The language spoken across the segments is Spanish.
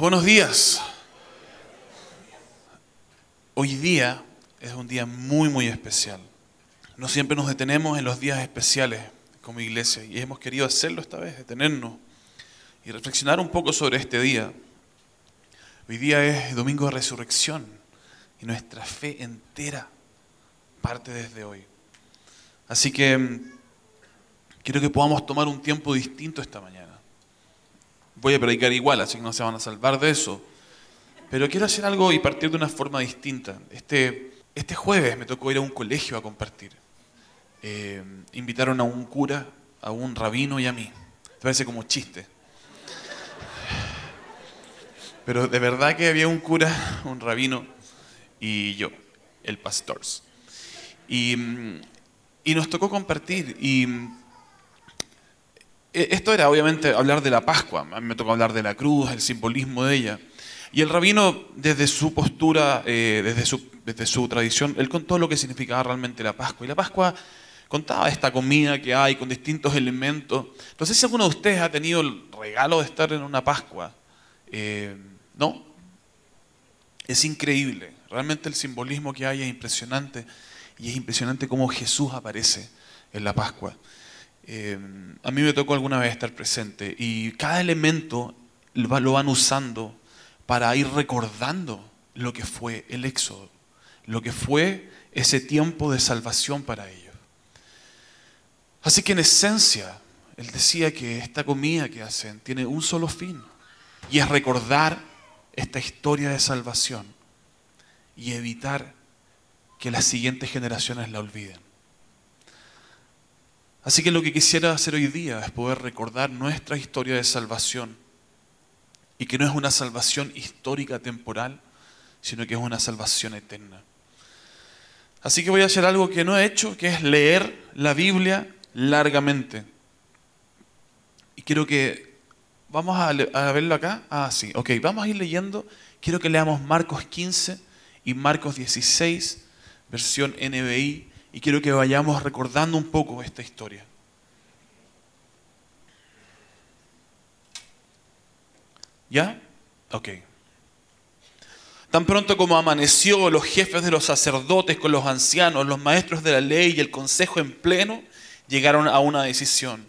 buenos días. Hoy día es un día muy, muy especial. No siempre nos detenemos en los días especiales como iglesia y hemos querido hacerlo esta vez, detenernos y reflexionar un poco sobre este día. Hoy día es domingo de resurrección y nuestra fe entera parte desde hoy. Así que mm, quiero que podamos tomar un tiempo distinto esta mañana. Voy a predicar igual, así que no se van a salvar de eso. Pero quiero hacer algo y partir de una forma distinta. Este, este jueves me tocó ir a un colegio a compartir. Eh, invitaron a un cura, a un rabino y a mí. Te parece como chiste. Pero de verdad que había un cura, un rabino y yo, el pastor. Y, y nos tocó compartir. Y esto era obviamente hablar de la Pascua. A mí me tocó hablar de la cruz, el simbolismo de ella. Y el rabino, desde su postura, eh, desde, su, desde su tradición, él contó lo que significaba realmente la Pascua. Y la Pascua contaba esta comida que hay con distintos elementos. Entonces, si alguno de ustedes ha tenido el regalo de estar en una Pascua, eh, ¿no? Es increíble. Realmente el simbolismo que hay es impresionante. Y es impresionante cómo Jesús aparece en la Pascua. Eh, a mí me tocó alguna vez estar presente. Y cada elemento lo van usando para ir recordando lo que fue el éxodo, lo que fue ese tiempo de salvación para ellos. Así que en esencia, él decía que esta comida que hacen tiene un solo fin, y es recordar esta historia de salvación y evitar que las siguientes generaciones la olviden. Así que lo que quisiera hacer hoy día es poder recordar nuestra historia de salvación y que no es una salvación histórica temporal, sino que es una salvación eterna. Así que voy a hacer algo que no he hecho, que es leer la Biblia largamente. Y quiero que, vamos a, verlo acá. Ah, sí, ok, vamos a ir leyendo. Quiero que leamos Marcos 15 y Marcos 16, versión NBI, y quiero que vayamos recordando un poco esta historia. ¿Ya? Ok. Tan pronto como amaneció, los jefes de los sacerdotes con los ancianos, los maestros de la ley y el consejo en pleno llegaron a una decisión.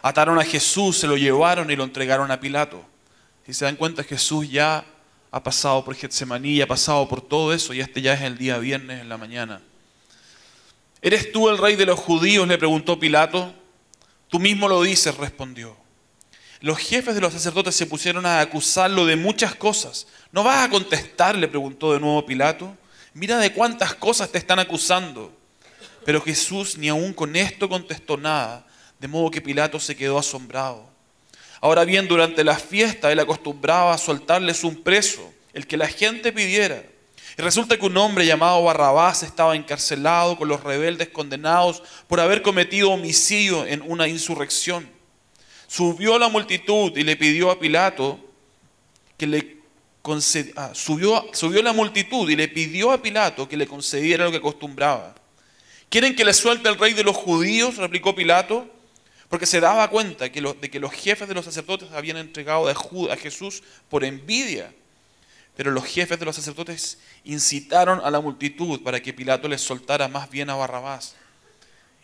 Ataron a Jesús, se lo llevaron y lo entregaron a Pilato. Si se dan cuenta, Jesús ya ha pasado por Getsemaní, ha pasado por todo eso y este ya es el día viernes en la mañana. ¿Eres tú el rey de los judíos? le preguntó Pilato. Tú mismo lo dices, respondió. Los jefes de los sacerdotes se pusieron a acusarlo de muchas cosas. ¿No vas a contestar? le preguntó de nuevo Pilato. Mira de cuántas cosas te están acusando. Pero Jesús ni aun con esto contestó nada, de modo que Pilato se quedó asombrado. Ahora bien, durante la fiesta él acostumbraba a soltarles un preso, el que la gente pidiera. Y resulta que un hombre llamado Barrabás estaba encarcelado con los rebeldes condenados por haber cometido homicidio en una insurrección subió la multitud y le pidió a Pilato que le concediera, ah, subió, la multitud y le pidió a Pilato que le concediera lo que acostumbraba. ¿Quieren que le suelte el rey de los judíos? replicó Pilato, porque se daba cuenta de que los jefes de los sacerdotes habían entregado a Jesús por envidia. Pero los jefes de los sacerdotes incitaron a la multitud para que Pilato les soltara más bien a Barrabás.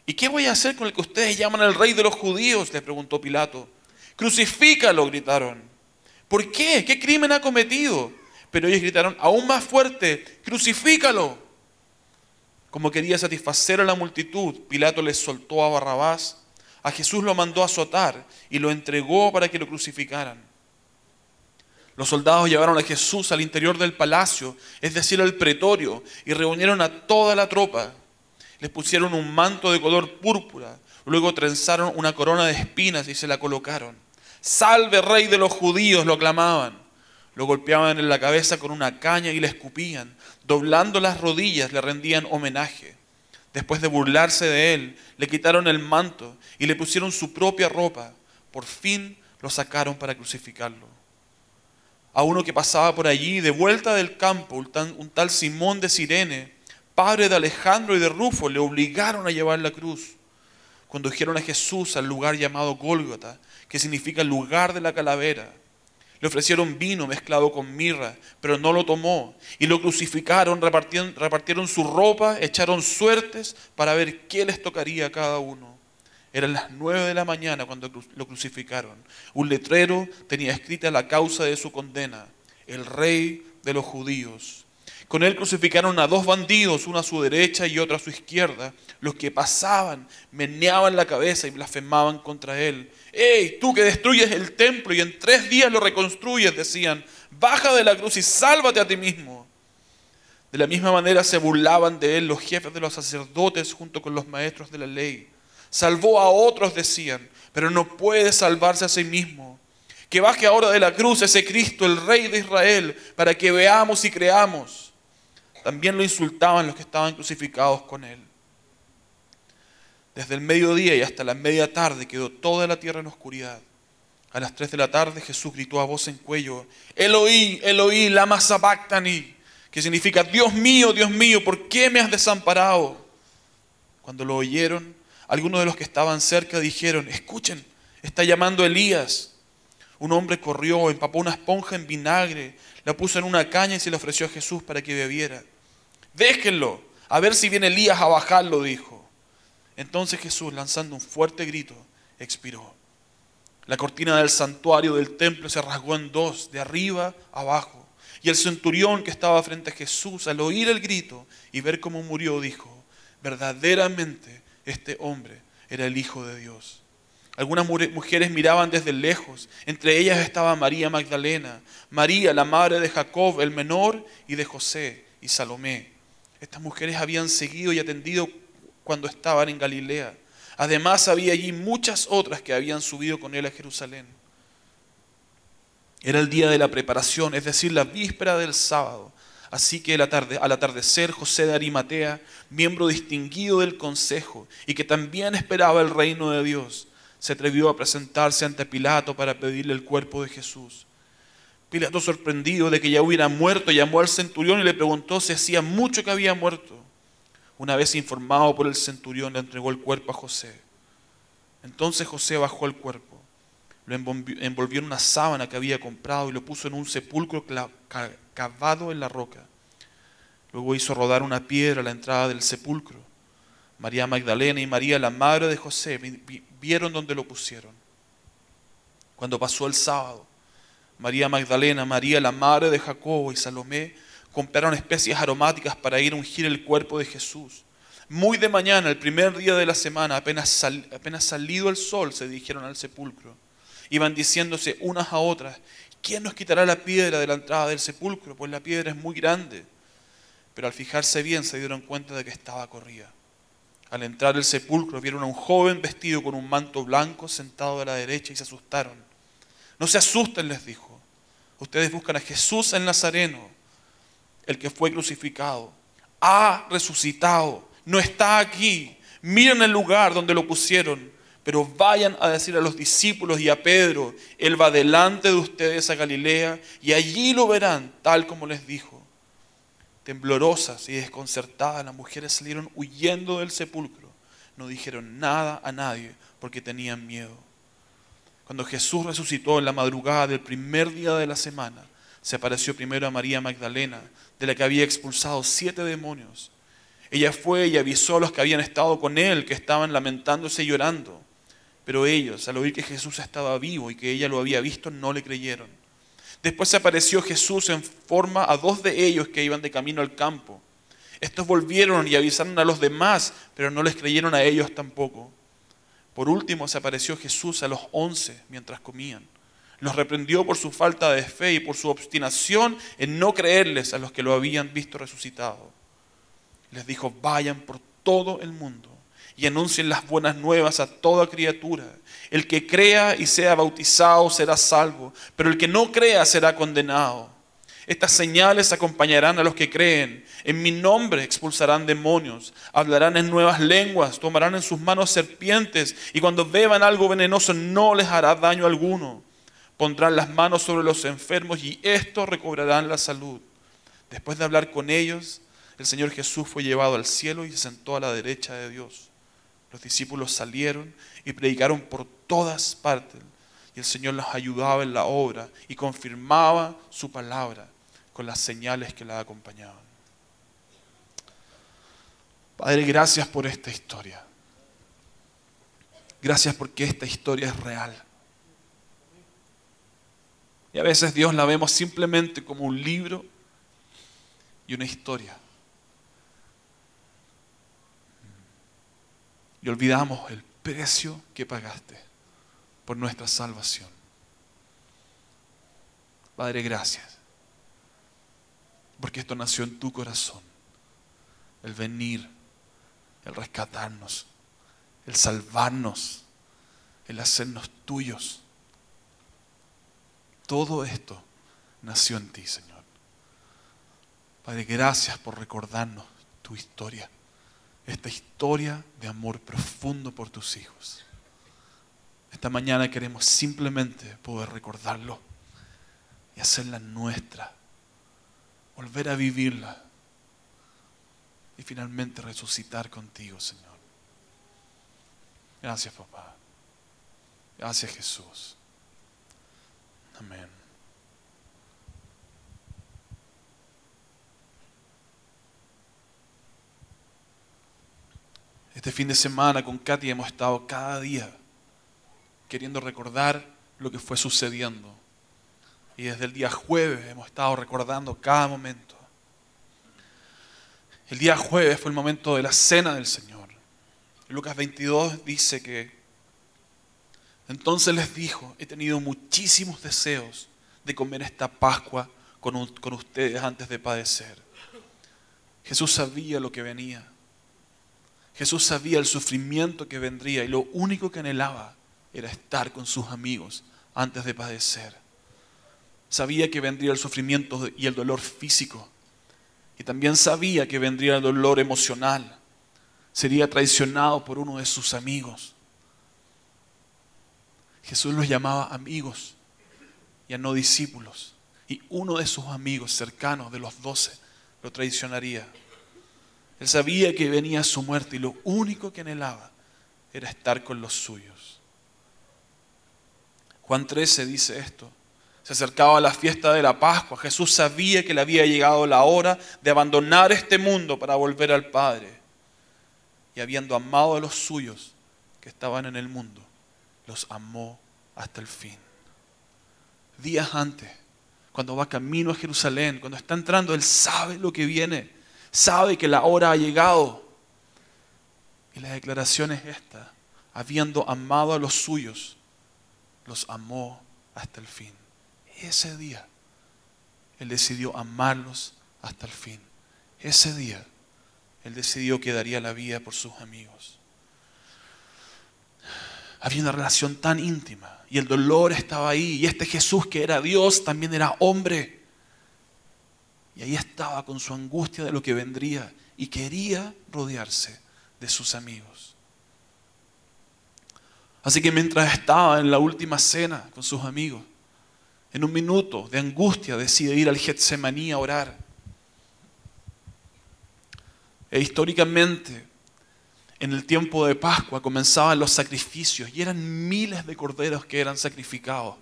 ¿Y qué voy a hacer con el que ustedes llaman el rey de los judíos? le preguntó Pilato. Crucifícalo, gritaron. ¿Por qué? ¿Qué crimen ha cometido? Pero ellos gritaron aún más fuerte, crucifícalo. Como quería satisfacer a la multitud, Pilato les soltó a Barrabás. A Jesús lo mandó a azotar y lo entregó para que lo crucificaran. Los soldados llevaron a Jesús al interior del palacio, es decir, al pretorio, y reunieron a toda la tropa les pusieron un manto de color púrpura, luego trenzaron una corona de espinas y se la colocaron. Salve rey de los judíos, lo clamaban. Lo golpeaban en la cabeza con una caña y le escupían. Doblando las rodillas le rendían homenaje. Después de burlarse de él, le quitaron el manto y le pusieron su propia ropa. Por fin lo sacaron para crucificarlo. A uno que pasaba por allí, de vuelta del campo, un tal Simón de Sirene, padre de Alejandro y de Rufo, le obligaron a llevar la cruz. Condujeron a Jesús al lugar llamado Gólgota, que significa lugar de la calavera. Le ofrecieron vino mezclado con mirra, pero no lo tomó. Y lo crucificaron, repartieron, repartieron su ropa, echaron suertes para ver qué les tocaría a cada uno. Eran las nueve de la mañana cuando lo crucificaron. Un letrero tenía escrita la causa de su condena, el rey de los judíos. Con él crucificaron a dos bandidos, uno a su derecha y otro a su izquierda. Los que pasaban meneaban la cabeza y blasfemaban contra él. ¡Ey, tú que destruyes el templo y en tres días lo reconstruyes! Decían, baja de la cruz y sálvate a ti mismo. De la misma manera se burlaban de él los jefes de los sacerdotes junto con los maestros de la ley. Salvó a otros, decían, pero no puede salvarse a sí mismo. Que baje ahora de la cruz ese Cristo, el Rey de Israel, para que veamos y creamos. También lo insultaban los que estaban crucificados con él. Desde el mediodía y hasta la media tarde quedó toda la tierra en oscuridad. A las tres de la tarde Jesús gritó a voz en cuello, Eloí, Eloí, lama sabactani, que significa, Dios mío, Dios mío, ¿por qué me has desamparado? Cuando lo oyeron, algunos de los que estaban cerca dijeron, escuchen, está llamando Elías. Un hombre corrió, empapó una esponja en vinagre, la puso en una caña y se la ofreció a Jesús para que bebiera. Déjenlo, a ver si viene Elías a bajarlo, dijo. Entonces Jesús, lanzando un fuerte grito, expiró. La cortina del santuario del templo se rasgó en dos, de arriba a abajo. Y el centurión que estaba frente a Jesús, al oír el grito y ver cómo murió, dijo, verdaderamente este hombre era el Hijo de Dios. Algunas mujeres miraban desde lejos. Entre ellas estaba María Magdalena, María, la madre de Jacob, el menor, y de José y Salomé. Estas mujeres habían seguido y atendido cuando estaban en Galilea. Además había allí muchas otras que habían subido con él a Jerusalén. Era el día de la preparación, es decir, la víspera del sábado. Así que al atardecer José de Arimatea, miembro distinguido del consejo y que también esperaba el reino de Dios, se atrevió a presentarse ante Pilato para pedirle el cuerpo de Jesús. Pilato, sorprendido de que ya hubiera muerto, llamó al centurión y le preguntó si hacía mucho que había muerto. Una vez informado por el centurión, le entregó el cuerpo a José. Entonces José bajó el cuerpo, lo envolvió en una sábana que había comprado y lo puso en un sepulcro cavado en la roca. Luego hizo rodar una piedra a la entrada del sepulcro. María Magdalena y María, la madre de José, vieron donde lo pusieron. Cuando pasó el sábado, María Magdalena, María la madre de Jacobo y Salomé compraron especias aromáticas para ir a ungir el cuerpo de Jesús. Muy de mañana, el primer día de la semana, apenas, apenas salido el sol, se dirigieron al sepulcro. Iban diciéndose unas a otras, ¿quién nos quitará la piedra de la entrada del sepulcro? Pues la piedra es muy grande. Pero al fijarse bien se dieron cuenta de que estaba corrida. Al entrar al sepulcro vieron a un joven vestido con un manto blanco sentado a la derecha y se asustaron. No se asusten, les dijo. Ustedes buscan a Jesús el Nazareno, el que fue crucificado. Ha resucitado, no está aquí. Miren el lugar donde lo pusieron, pero vayan a decir a los discípulos y a Pedro, Él va delante de ustedes a Galilea y allí lo verán tal como les dijo. Temblorosas y desconcertadas, las mujeres salieron huyendo del sepulcro. No dijeron nada a nadie porque tenían miedo. Cuando Jesús resucitó en la madrugada del primer día de la semana, se apareció primero a María Magdalena, de la que había expulsado siete demonios. Ella fue y avisó a los que habían estado con él, que estaban lamentándose y llorando. Pero ellos, al oír que Jesús estaba vivo y que ella lo había visto, no le creyeron. Después se apareció Jesús en forma a dos de ellos que iban de camino al campo. Estos volvieron y avisaron a los demás, pero no les creyeron a ellos tampoco. Por último se apareció Jesús a los once mientras comían. Los reprendió por su falta de fe y por su obstinación en no creerles a los que lo habían visto resucitado. Les dijo, vayan por todo el mundo y anuncien las buenas nuevas a toda criatura. El que crea y sea bautizado será salvo, pero el que no crea será condenado. Estas señales acompañarán a los que creen. En mi nombre expulsarán demonios, hablarán en nuevas lenguas, tomarán en sus manos serpientes y cuando beban algo venenoso no les hará daño alguno. Pondrán las manos sobre los enfermos y estos recobrarán la salud. Después de hablar con ellos, el Señor Jesús fue llevado al cielo y se sentó a la derecha de Dios. Los discípulos salieron y predicaron por todas partes y el Señor los ayudaba en la obra y confirmaba su palabra con las señales que la acompañaban. Padre, gracias por esta historia. Gracias porque esta historia es real. Y a veces Dios la vemos simplemente como un libro y una historia. Y olvidamos el precio que pagaste por nuestra salvación. Padre, gracias. Porque esto nació en tu corazón. El venir, el rescatarnos, el salvarnos, el hacernos tuyos. Todo esto nació en ti, Señor. Padre, gracias por recordarnos tu historia. Esta historia de amor profundo por tus hijos. Esta mañana queremos simplemente poder recordarlo y hacerla nuestra. Volver a vivirla. Y finalmente resucitar contigo, Señor. Gracias, papá. Gracias, Jesús. Amén. Este fin de semana con Katy hemos estado cada día queriendo recordar lo que fue sucediendo. Y desde el día jueves hemos estado recordando cada momento. El día jueves fue el momento de la cena del Señor. Lucas 22 dice que entonces les dijo, he tenido muchísimos deseos de comer esta Pascua con, con ustedes antes de padecer. Jesús sabía lo que venía. Jesús sabía el sufrimiento que vendría y lo único que anhelaba era estar con sus amigos antes de padecer. Sabía que vendría el sufrimiento y el dolor físico. Y también sabía que vendría el dolor emocional. Sería traicionado por uno de sus amigos. Jesús los llamaba amigos y no discípulos. Y uno de sus amigos cercanos de los doce lo traicionaría. Él sabía que venía su muerte y lo único que anhelaba era estar con los suyos. Juan 13 dice esto. Se acercaba a la fiesta de la Pascua. Jesús sabía que le había llegado la hora de abandonar este mundo para volver al Padre. Y habiendo amado a los suyos que estaban en el mundo, los amó hasta el fin. Días antes, cuando va camino a Jerusalén, cuando está entrando, Él sabe lo que viene sabe que la hora ha llegado. Y la declaración es esta, habiendo amado a los suyos, los amó hasta el fin. Ese día, Él decidió amarlos hasta el fin. Ese día, Él decidió que daría la vida por sus amigos. Había una relación tan íntima y el dolor estaba ahí. Y este Jesús que era Dios también era hombre. Y ahí estaba con su angustia de lo que vendría y quería rodearse de sus amigos. Así que mientras estaba en la última cena con sus amigos, en un minuto de angustia decide ir al Getsemaní a orar. E históricamente, en el tiempo de Pascua comenzaban los sacrificios y eran miles de corderos que eran sacrificados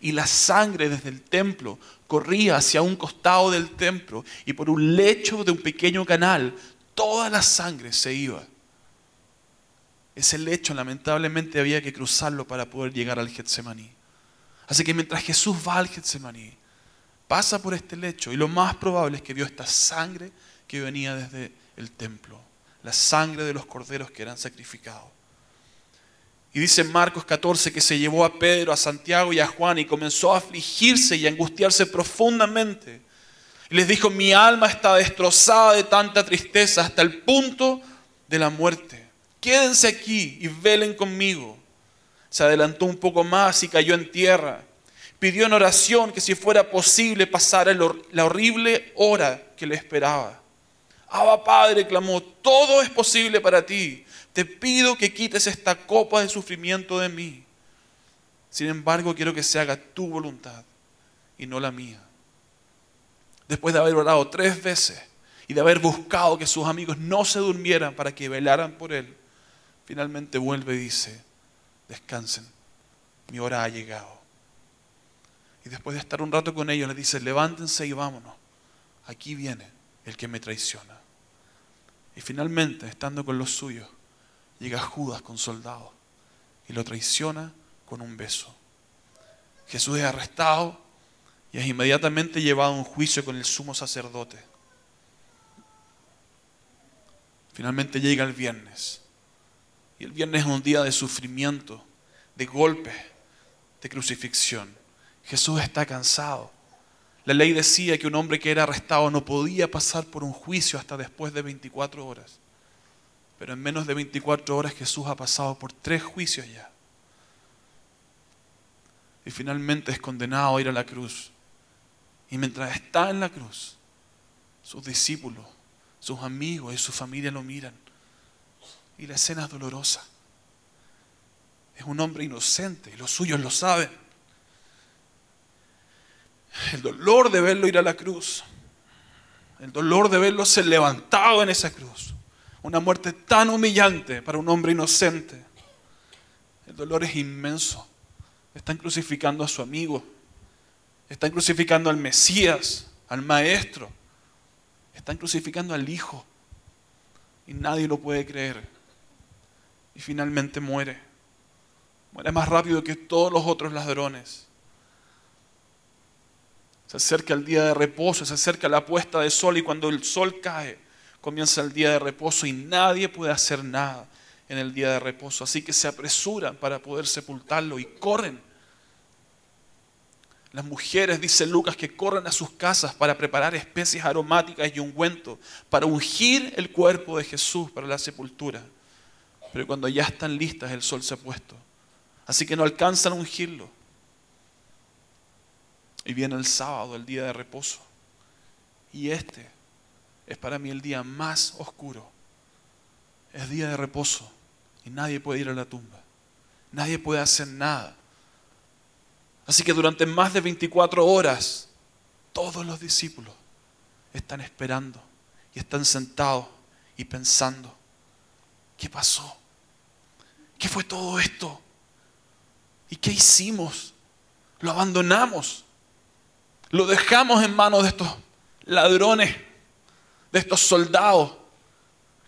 y la sangre desde el templo corría hacia un costado del templo y por un lecho de un pequeño canal toda la sangre se iba. Ese lecho lamentablemente había que cruzarlo para poder llegar al Getsemaní. Así que mientras Jesús va al Getsemaní, pasa por este lecho y lo más probable es que vio esta sangre que venía desde el templo, la sangre de los corderos que eran sacrificados. Y dice Marcos 14 que se llevó a Pedro, a Santiago y a Juan y comenzó a afligirse y a angustiarse profundamente. Y les dijo, mi alma está destrozada de tanta tristeza hasta el punto de la muerte. Quédense aquí y velen conmigo. Se adelantó un poco más y cayó en tierra. Pidió en oración que si fuera posible pasara la horrible hora que le esperaba. Abba Padre, clamó, todo es posible para ti te pido que quites esta copa de sufrimiento de mí. Sin embargo, quiero que se haga tu voluntad y no la mía. Después de haber orado tres veces y de haber buscado que sus amigos no se durmieran para que velaran por él, finalmente vuelve y dice, descansen, mi hora ha llegado. Y después de estar un rato con ellos, les dice, levántense y vámonos. Aquí viene el que me traiciona. Y finalmente, estando con los suyos, llega Judas con soldados y lo traiciona con un beso. Jesús es arrestado y es inmediatamente llevado a un juicio con el sumo sacerdote. Finalmente llega el viernes. Y el viernes es un día de sufrimiento, de golpes, de crucifixión. Jesús está cansado. La ley decía que un hombre que era arrestado no podía pasar por un juicio hasta después de 24 horas. Pero en menos de 24 horas Jesús ha pasado por tres juicios ya. Y finalmente es condenado a ir a la cruz. Y mientras está en la cruz, sus discípulos, sus amigos y su familia lo miran. Y la escena es dolorosa. Es un hombre inocente y los suyos lo saben. El dolor de verlo ir a la cruz. El dolor de verlo ser levantado en esa cruz. Una muerte tan humillante para un hombre inocente. El dolor es inmenso. Están crucificando a su amigo están crucificando al Mesías, al Maestro. Están crucificando al Hijo. Y nadie lo puede creer. Y finalmente muere. Muere más rápido que todos los otros ladrones. Se acerca el día de reposo, se acerca la puesta de sol y cuando el sol cae, comienza el día de reposo y nadie puede hacer nada en el día de reposo. Así que se apresuran para poder sepultarlo y corren las mujeres, dice Lucas, que corren a sus casas para preparar especies aromáticas y ungüento, para ungir el cuerpo de Jesús para la sepultura. Pero cuando ya están listas, el sol se ha puesto. Así que no alcanzan a ungirlo. Y viene el sábado, el día de reposo. Y este es para mí el día más oscuro. Es día de reposo y nadie puede ir a la tumba. Nadie puede hacer nada. Así que durante más de 24 horas, todos los discípulos están esperando y están sentados y pensando, ¿qué pasó? ¿Qué fue todo esto? ¿Y qué hicimos? Lo abandonamos. Lo dejamos en manos de estos ladrones, de estos soldados.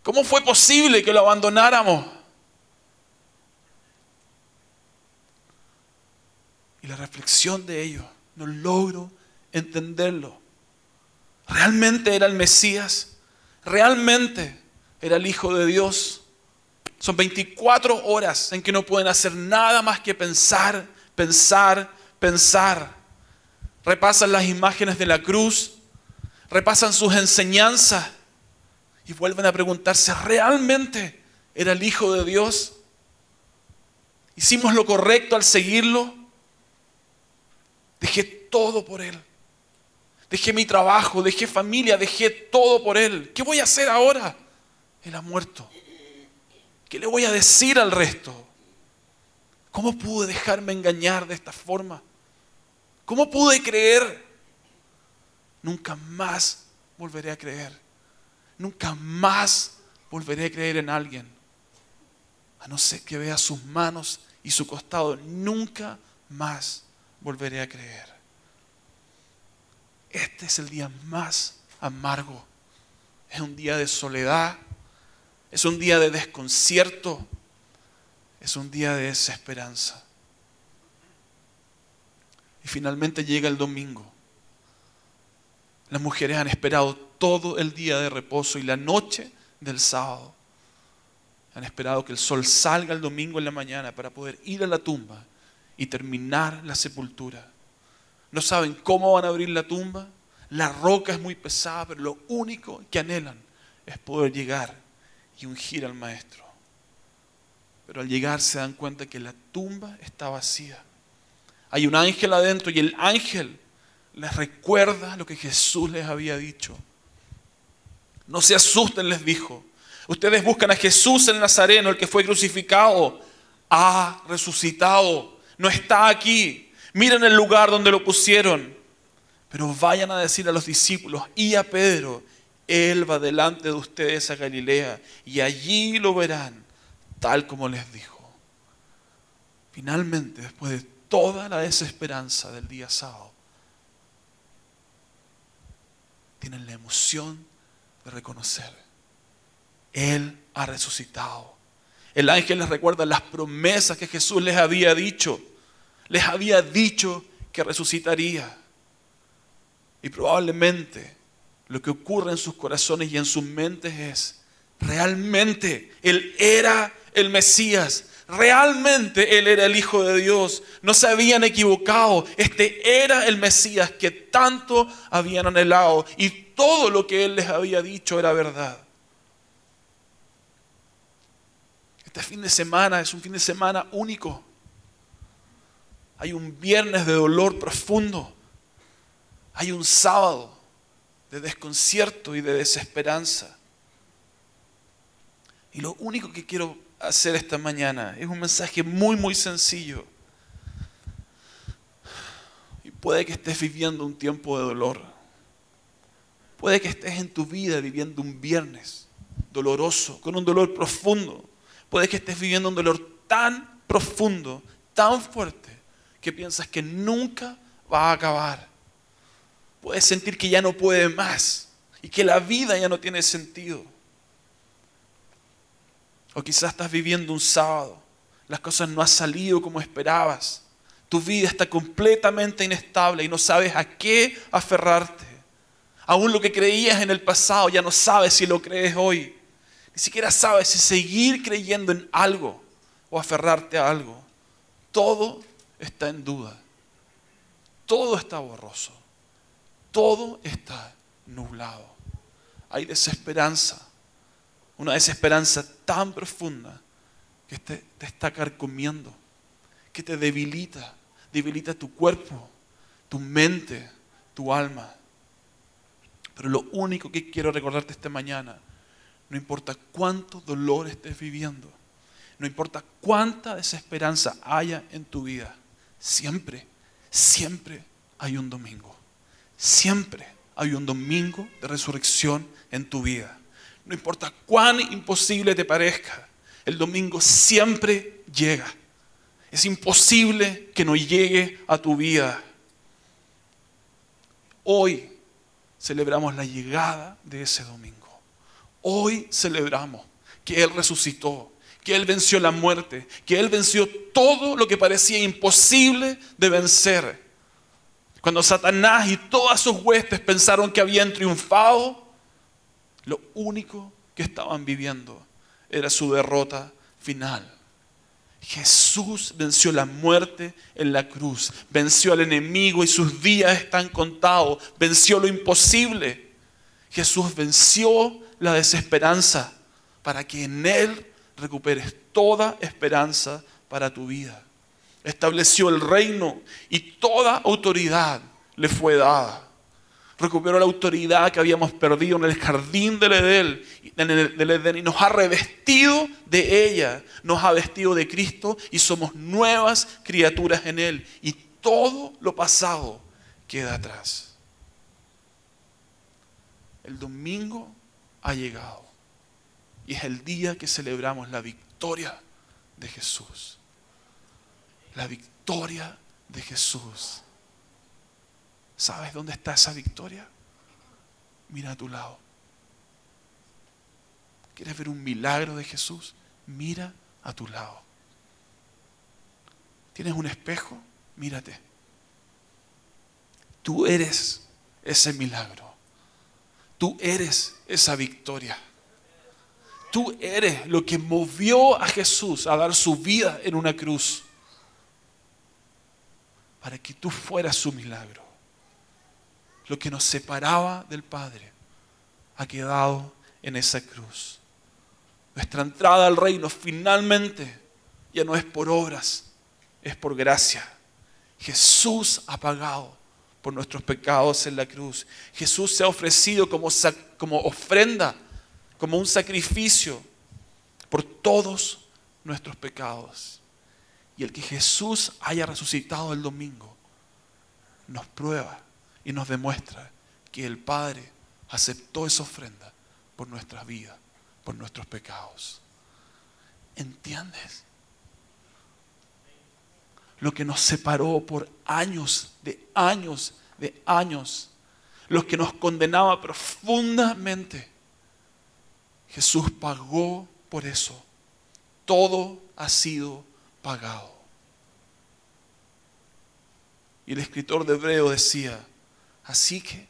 ¿Cómo fue posible que lo abandonáramos? la reflexión de ellos, no logro entenderlo. ¿Realmente era el Mesías? ¿Realmente era el Hijo de Dios? Son 24 horas en que no pueden hacer nada más que pensar, pensar, pensar. Repasan las imágenes de la cruz, repasan sus enseñanzas y vuelven a preguntarse, ¿realmente era el Hijo de Dios? ¿Hicimos lo correcto al seguirlo? Dejé todo por Él. Dejé mi trabajo, dejé familia, dejé todo por Él. ¿Qué voy a hacer ahora? Él ha muerto. ¿Qué le voy a decir al resto? ¿Cómo pude dejarme engañar de esta forma? ¿Cómo pude creer? Nunca más volveré a creer. Nunca más volveré a creer en alguien. A no ser que vea sus manos y su costado. Nunca más volveré a creer. Este es el día más amargo. Es un día de soledad. Es un día de desconcierto. Es un día de desesperanza. Y finalmente llega el domingo. Las mujeres han esperado todo el día de reposo y la noche del sábado. Han esperado que el sol salga el domingo en la mañana para poder ir a la tumba y terminar la sepultura. No saben cómo van a abrir la tumba. La roca es muy pesada, pero lo único que anhelan es poder llegar y ungir al maestro. Pero al llegar se dan cuenta que la tumba está vacía. Hay un ángel adentro y el ángel les recuerda lo que Jesús les había dicho. No se asusten, les dijo. Ustedes buscan a Jesús el Nazareno, el que fue crucificado. Ha resucitado no está aquí. Miren el lugar donde lo pusieron. Pero vayan a decir a los discípulos y a Pedro, Él va delante de ustedes a Galilea y allí lo verán, tal como les dijo. finalmente, después de toda la desesperanza del día sábado, tienen la emoción de reconocer, Él ha resucitado. El ángel les recuerda las promesas que Jesús les había dicho. Les había dicho que resucitaría. Y probablemente lo que ocurre en sus corazones y en sus mentes es, realmente Él era el Mesías, realmente Él era el Hijo de Dios, no se habían equivocado, este era el Mesías que tanto habían anhelado y todo lo que Él les había dicho era verdad. Este fin de semana es un fin de semana único. Hay un viernes de dolor profundo. Hay un sábado de desconcierto y de desesperanza. Y lo único que quiero hacer esta mañana es un mensaje muy, muy sencillo. Y puede que estés viviendo un tiempo de dolor. Puede que estés en tu vida viviendo un viernes doloroso, con un dolor profundo. Puede que estés viviendo un dolor tan profundo, tan fuerte, que piensas que nunca va a acabar. Puedes sentir que ya no puede más y que la vida ya no tiene sentido. O quizás estás viviendo un sábado, las cosas no han salido como esperabas. Tu vida está completamente inestable y no sabes a qué aferrarte. Aún lo que creías en el pasado ya no sabes si lo crees hoy. Ni siquiera sabes si seguir creyendo en algo o aferrarte a algo. Todo está en duda. Todo está borroso. Todo está nublado. Hay desesperanza. Una desesperanza tan profunda que te, te está carcomiendo, que te debilita, debilita tu cuerpo, tu mente, tu alma. Pero lo único que quiero recordarte esta mañana, no importa cuánto dolor estés viviendo, no importa cuánta desesperanza haya en tu vida, siempre, siempre hay un domingo. Siempre hay un domingo de resurrección en tu vida. No importa cuán imposible te parezca, el domingo siempre llega. Es imposible que no llegue a tu vida. Hoy celebramos la llegada de ese domingo. Hoy celebramos que Él resucitó, que Él venció la muerte, que Él venció todo lo que parecía imposible de vencer. Cuando Satanás y todas sus huestes pensaron que habían triunfado, lo único que estaban viviendo era su derrota final. Jesús venció la muerte en la cruz, venció al enemigo y sus días están contados, venció lo imposible. Jesús venció la desesperanza para que en Él recuperes toda esperanza para tu vida. Estableció el reino y toda autoridad le fue dada. Recuperó la autoridad que habíamos perdido en el jardín del Edén, del y nos ha revestido de ella, nos ha vestido de Cristo y somos nuevas criaturas en Él. Y todo lo pasado queda atrás. El domingo ha llegado y es el día que celebramos la victoria de Jesús. La victoria de Jesús. ¿Sabes dónde está esa victoria? Mira a tu lado. ¿Quieres ver un milagro de Jesús? Mira a tu lado. ¿Tienes un espejo? Mírate. Tú eres ese milagro. Tú eres esa victoria. Tú eres lo que movió a Jesús a dar su vida en una cruz para que tú fueras su milagro. Lo que nos separaba del Padre ha quedado en esa cruz. Nuestra entrada al reino finalmente ya no es por obras, es por gracia. Jesús ha pagado por nuestros pecados en la cruz. Jesús se ha ofrecido como, como ofrenda como un sacrificio por todos nuestros pecados. Y el que Jesús haya resucitado el domingo nos prueba y nos demuestra que el Padre aceptó esa ofrenda por nuestras vidas, por nuestros pecados. ¿Entiendes? lo que nos separó por años, de años, de años, lo que nos condenaba profundamente. Jesús pagó por eso. Todo ha sido pagado. Y el escritor de Hebreo decía, así que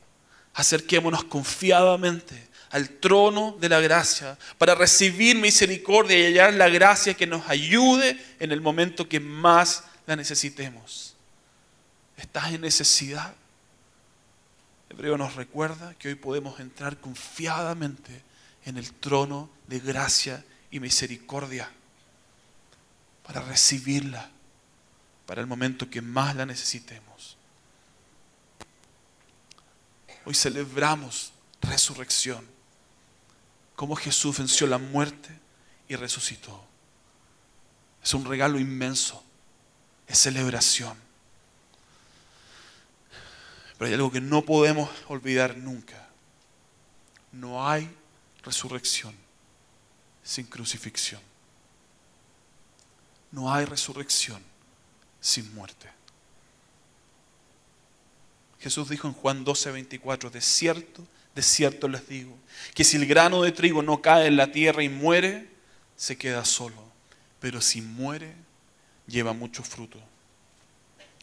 acerquémonos confiadamente al trono de la gracia para recibir misericordia y hallar la gracia que nos ayude en el momento que más la necesitemos. ¿Estás en necesidad? Hebreo nos recuerda que hoy podemos entrar confiadamente en el trono de gracia y misericordia para recibirla para el momento que más la necesitemos. Hoy celebramos resurrección, como Jesús venció la muerte y resucitó. Es un regalo inmenso, es celebración. Pero hay algo que no podemos olvidar nunca. No hay resurrección sin crucifixión. No hay resurrección sin muerte. Jesús dijo en Juan 12, 24, de cierto, de cierto les digo, que si el grano de trigo no cae en la tierra y muere, se queda solo, pero si muere, lleva mucho fruto.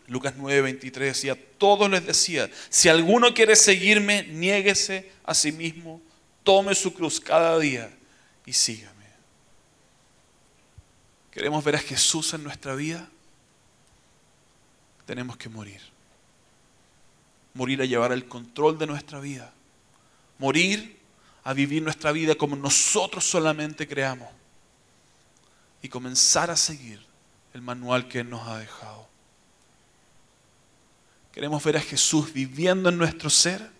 Lucas 9, 23 decía, todos les decía, si alguno quiere seguirme, niéguese a sí mismo, tome su cruz cada día y sígame. ¿Queremos ver a Jesús en nuestra vida? Tenemos que morir. Morir a llevar el control de nuestra vida. Morir a vivir nuestra vida como nosotros solamente creamos. Y comenzar a seguir el manual que Él nos ha dejado. Queremos ver a Jesús viviendo en nuestro ser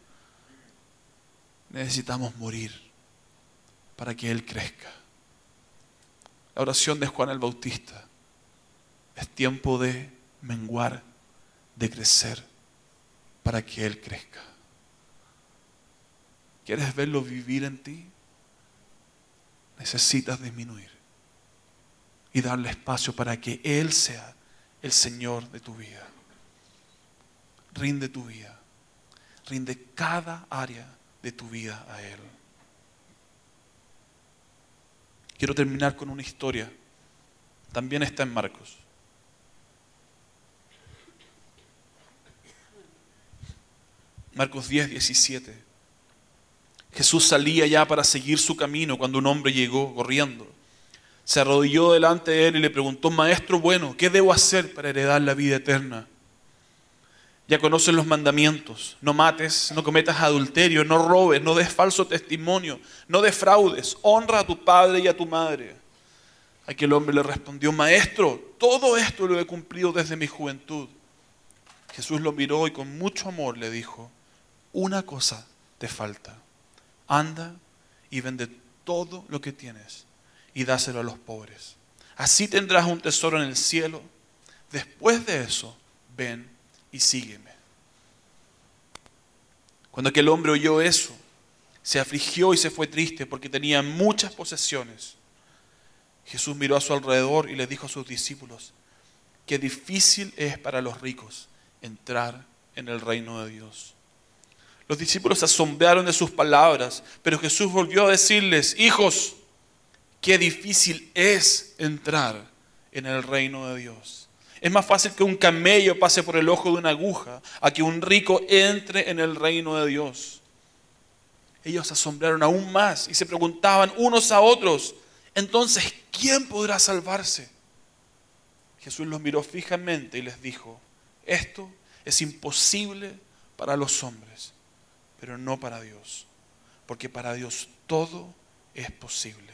necesitamos morir para que Él crezca. La oración de Juan el Bautista es tiempo de menguar, de crecer, para que Él crezca. ¿Quieres verlo vivir en ti? Necesitas disminuir y darle espacio para que Él sea el Señor de tu vida. Rinde tu vida, rinde cada área de tu vida a Él. Quiero terminar con una historia. También está en Marcos. Marcos 10, 17. Jesús salía ya para seguir su camino cuando un hombre llegó corriendo. Se arrodilló delante de él y le preguntó, Maestro bueno, ¿qué debo hacer para heredar la vida eterna? Ya conocen los mandamientos. No mates, no cometas adulterio, no robes, no des falso testimonio, no defraudes. Honra a tu padre y a tu madre. Aquel hombre le respondió, Maestro, todo esto lo he cumplido desde mi juventud. Jesús lo miró y con mucho amor le dijo, una cosa te falta. Anda y vende todo lo que tienes y dáselo a los pobres. Así tendrás un tesoro en el cielo. Después de eso, ven y sígueme. Cuando aquel hombre oyó eso, se afligió y se fue triste porque tenía muchas posesiones. Jesús miró a su alrededor y le dijo a sus discípulos, qué difícil es para los ricos entrar en el reino de Dios. Los discípulos se asombraron de sus palabras, pero Jesús volvió a decirles, hijos, qué difícil es entrar en el reino de Dios. Es más fácil que un camello pase por el ojo de una aguja a que un rico entre en el reino de Dios. Ellos se asombraron aún más y se preguntaban unos a otros, entonces, ¿quién podrá salvarse? Jesús los miró fijamente y les dijo, esto es imposible para los hombres, pero no para Dios, porque para Dios todo es posible.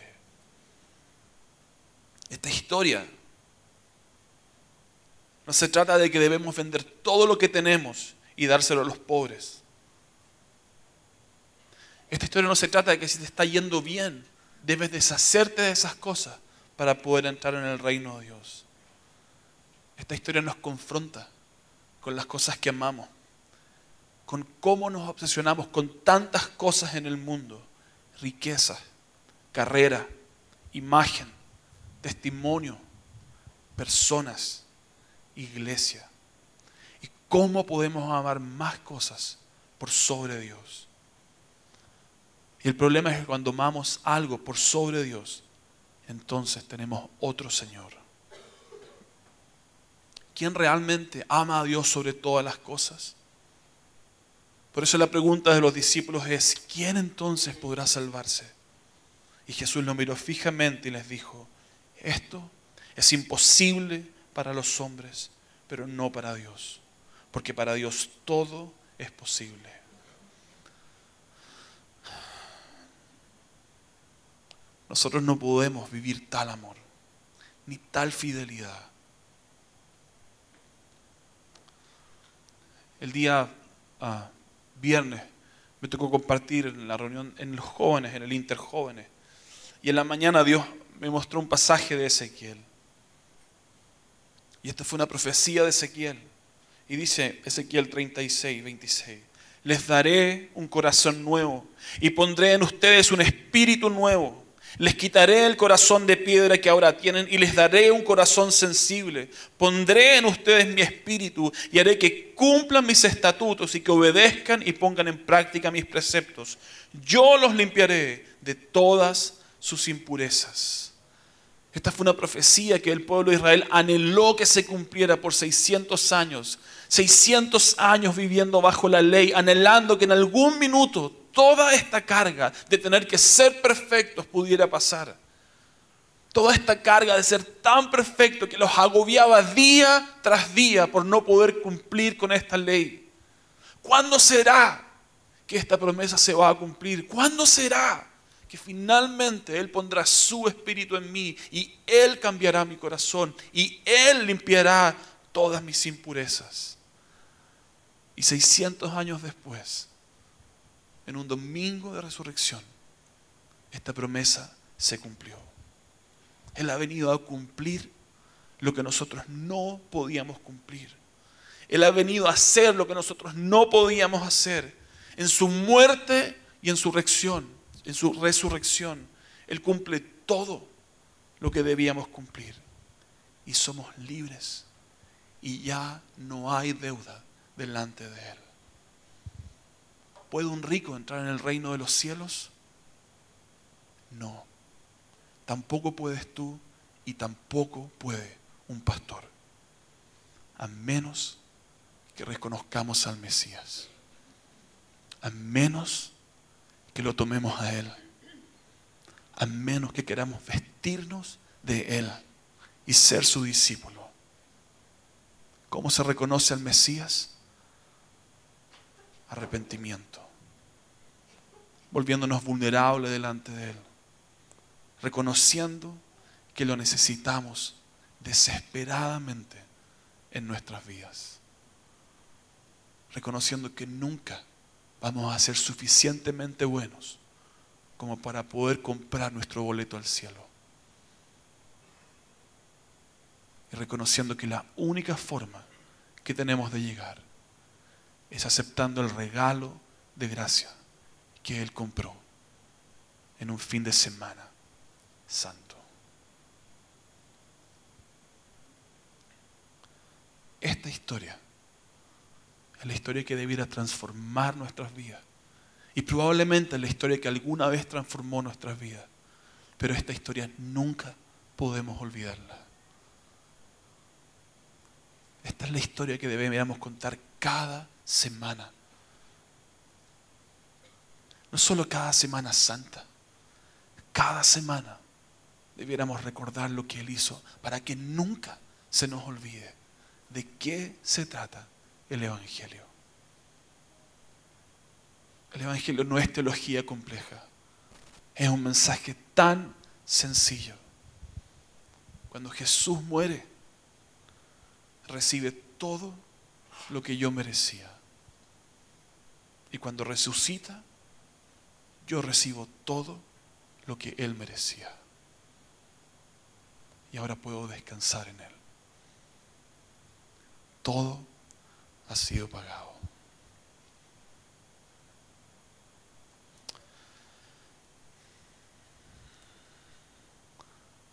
Esta historia no se trata de que debemos vender todo lo que tenemos y dárselo a los pobres. Esta historia no se trata de que si te está yendo bien, debes deshacerte de esas cosas para poder entrar en el reino de Dios. Esta historia nos confronta con las cosas que amamos, con cómo nos obsesionamos con tantas cosas en el mundo, riqueza, carrera, imagen, testimonio, personas iglesia. ¿Y cómo podemos amar más cosas por sobre Dios? Y el problema es que cuando amamos algo por sobre Dios, entonces tenemos otro Señor. ¿Quién realmente ama a Dios sobre todas las cosas? Por eso la pregunta de los discípulos es, ¿quién entonces podrá salvarse? Y Jesús lo miró fijamente y les dijo, esto es imposible para los hombres, pero no para Dios, porque para Dios todo es posible. Nosotros no podemos vivir tal amor, ni tal fidelidad. El día ah, viernes me tocó compartir en la reunión en los jóvenes, en el interjóvenes. Y en la mañana Dios me mostró un pasaje de Ezequiel. Y esta fue una profecía de Ezequiel. Y dice Ezequiel 36, 26. Les daré un corazón nuevo y pondré en ustedes un espíritu nuevo les quitaré el corazón de piedra que ahora tienen y les daré un corazón sensible. Pondré en ustedes mi espíritu y haré que cumplan mis estatutos y que obedezcan y pongan en práctica mis preceptos. Yo los limpiaré de todas sus impurezas. Esta fue una profecía que el pueblo de Israel anheló que se cumpliera por 600 años. 600 años viviendo bajo la ley, anhelando que en algún minuto toda esta carga de tener que ser perfectos pudiera pasar. Toda esta carga de ser tan perfecto que los agobiaba día tras día por no poder cumplir con esta ley. ¿Cuándo será que esta promesa se va a cumplir? ¿Cuándo será que finalmente Él pondrá su espíritu en mí y Él cambiará mi corazón y Él limpiará todas mis impurezas? Y 600 años después, en un domingo de resurrección, esta promesa se cumplió. Él ha venido a cumplir lo que nosotros no podíamos cumplir. Él ha venido a hacer lo que nosotros no podíamos hacer. En su muerte y en su resurrección, en su resurrección, Él cumple todo lo que debíamos cumplir. Y somos libres. Y ya no hay deuda delante de Él. ¿Puede un rico entrar en el reino de los cielos? No. Tampoco puedes tú y tampoco puede un pastor. A menos que reconozcamos al Mesías. A menos que lo tomemos a Él. A menos que queramos vestirnos de Él y ser su discípulo. ¿Cómo se reconoce al Mesías? Arrepentimiento volviéndonos vulnerables delante de Él, reconociendo que lo necesitamos desesperadamente en nuestras vidas, reconociendo que nunca vamos a ser suficientemente buenos como para poder comprar nuestro boleto al cielo. Y reconociendo que la única forma que tenemos de llegar es aceptando el regalo de gracia que Él compró en un fin de semana santo. Esta historia es la historia que debiera transformar nuestras vidas. Y probablemente es la historia que alguna vez transformó nuestras vidas. Pero esta historia nunca podemos olvidarla. Esta es la historia que deberíamos contar cada semana no solo cada Semana Santa, cada semana debiéramos recordar lo que Él hizo para que nunca se nos olvide de qué se trata el Evangelio. El Evangelio no es teología compleja, es un mensaje tan sencillo. Cuando Jesús muere, recibe todo lo que yo merecía. Y cuando resucita, yo recibo todo lo que Él merecía. Y ahora puedo descansar en Él. Todo ha sido pagado.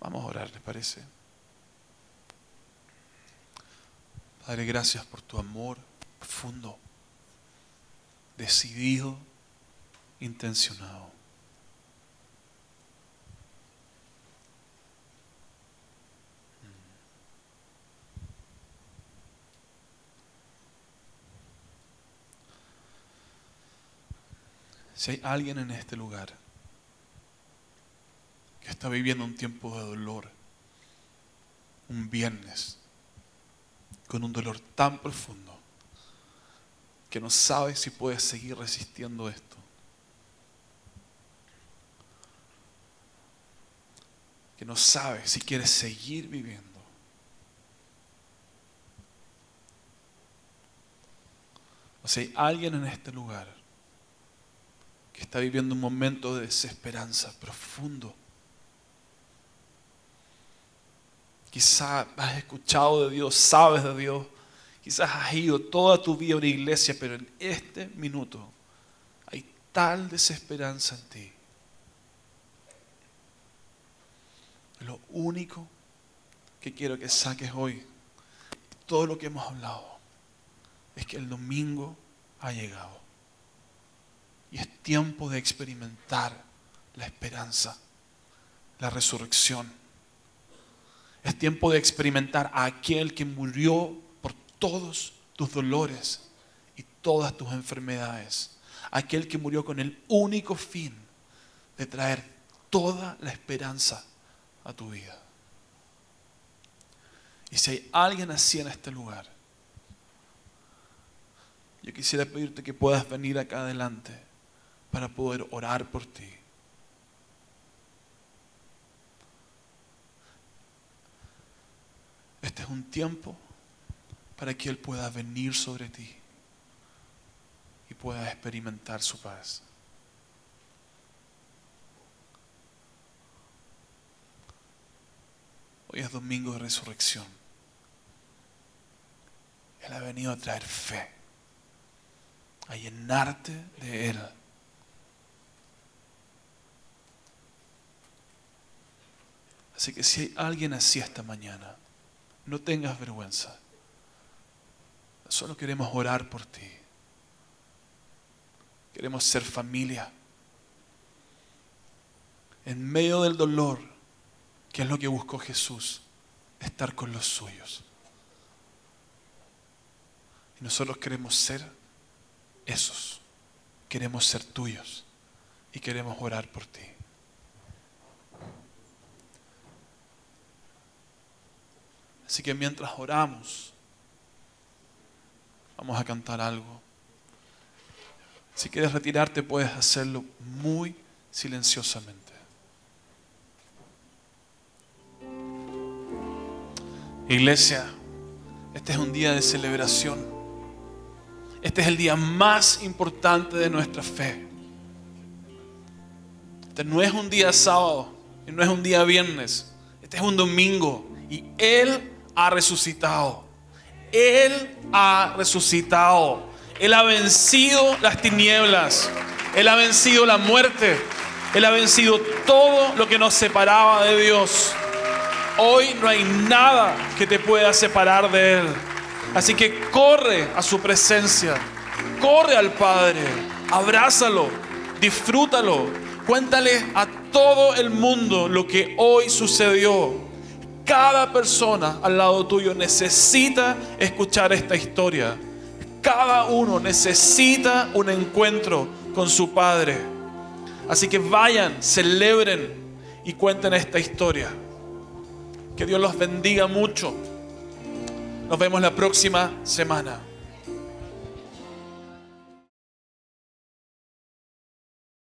Vamos a orar, ¿les parece? Padre, gracias por tu amor profundo, decidido, intencionado. Si hay alguien en este lugar que está viviendo un tiempo de dolor, un viernes, con un dolor tan profundo, que no sabe si puede seguir resistiendo esto. Que no sabe si quiere seguir viviendo. O sea, hay alguien en este lugar que está viviendo un momento de desesperanza profundo. Quizás has escuchado de Dios, sabes de Dios, quizás has ido toda tu vida a una iglesia, pero en este minuto hay tal desesperanza en ti. Lo único que quiero que saques hoy, todo lo que hemos hablado, es que el domingo ha llegado. Y es tiempo de experimentar la esperanza, la resurrección. Es tiempo de experimentar a aquel que murió por todos tus dolores y todas tus enfermedades. Aquel que murió con el único fin de traer toda la esperanza a tu vida. Y si hay alguien así en este lugar, yo quisiera pedirte que puedas venir acá adelante para poder orar por ti. Este es un tiempo para que Él pueda venir sobre ti y pueda experimentar su paz. Es domingo de resurrección. Él ha venido a traer fe, a llenarte de Él. Así que si hay alguien así esta mañana, no tengas vergüenza. Solo queremos orar por ti. Queremos ser familia. En medio del dolor, que es lo que buscó Jesús, estar con los suyos. Y nosotros queremos ser esos. Queremos ser tuyos. Y queremos orar por ti. Así que mientras oramos, vamos a cantar algo. Si quieres retirarte, puedes hacerlo muy silenciosamente. Iglesia, este es un día de celebración. Este es el día más importante de nuestra fe. Este no es un día sábado y no es un día viernes. Este es un domingo y Él ha resucitado. Él ha resucitado. Él ha vencido las tinieblas. Él ha vencido la muerte. Él ha vencido todo lo que nos separaba de Dios. Hoy no hay nada que te pueda separar de Él. Así que corre a su presencia. Corre al Padre. Abrázalo. Disfrútalo. Cuéntale a todo el mundo lo que hoy sucedió cada persona al lado tuyo necesita escuchar esta historia. Cada uno necesita un encuentro con su Padre. Así que vayan, celebren y cuenten esta historia. Que Dios los bendiga mucho. Nos vemos la próxima semana.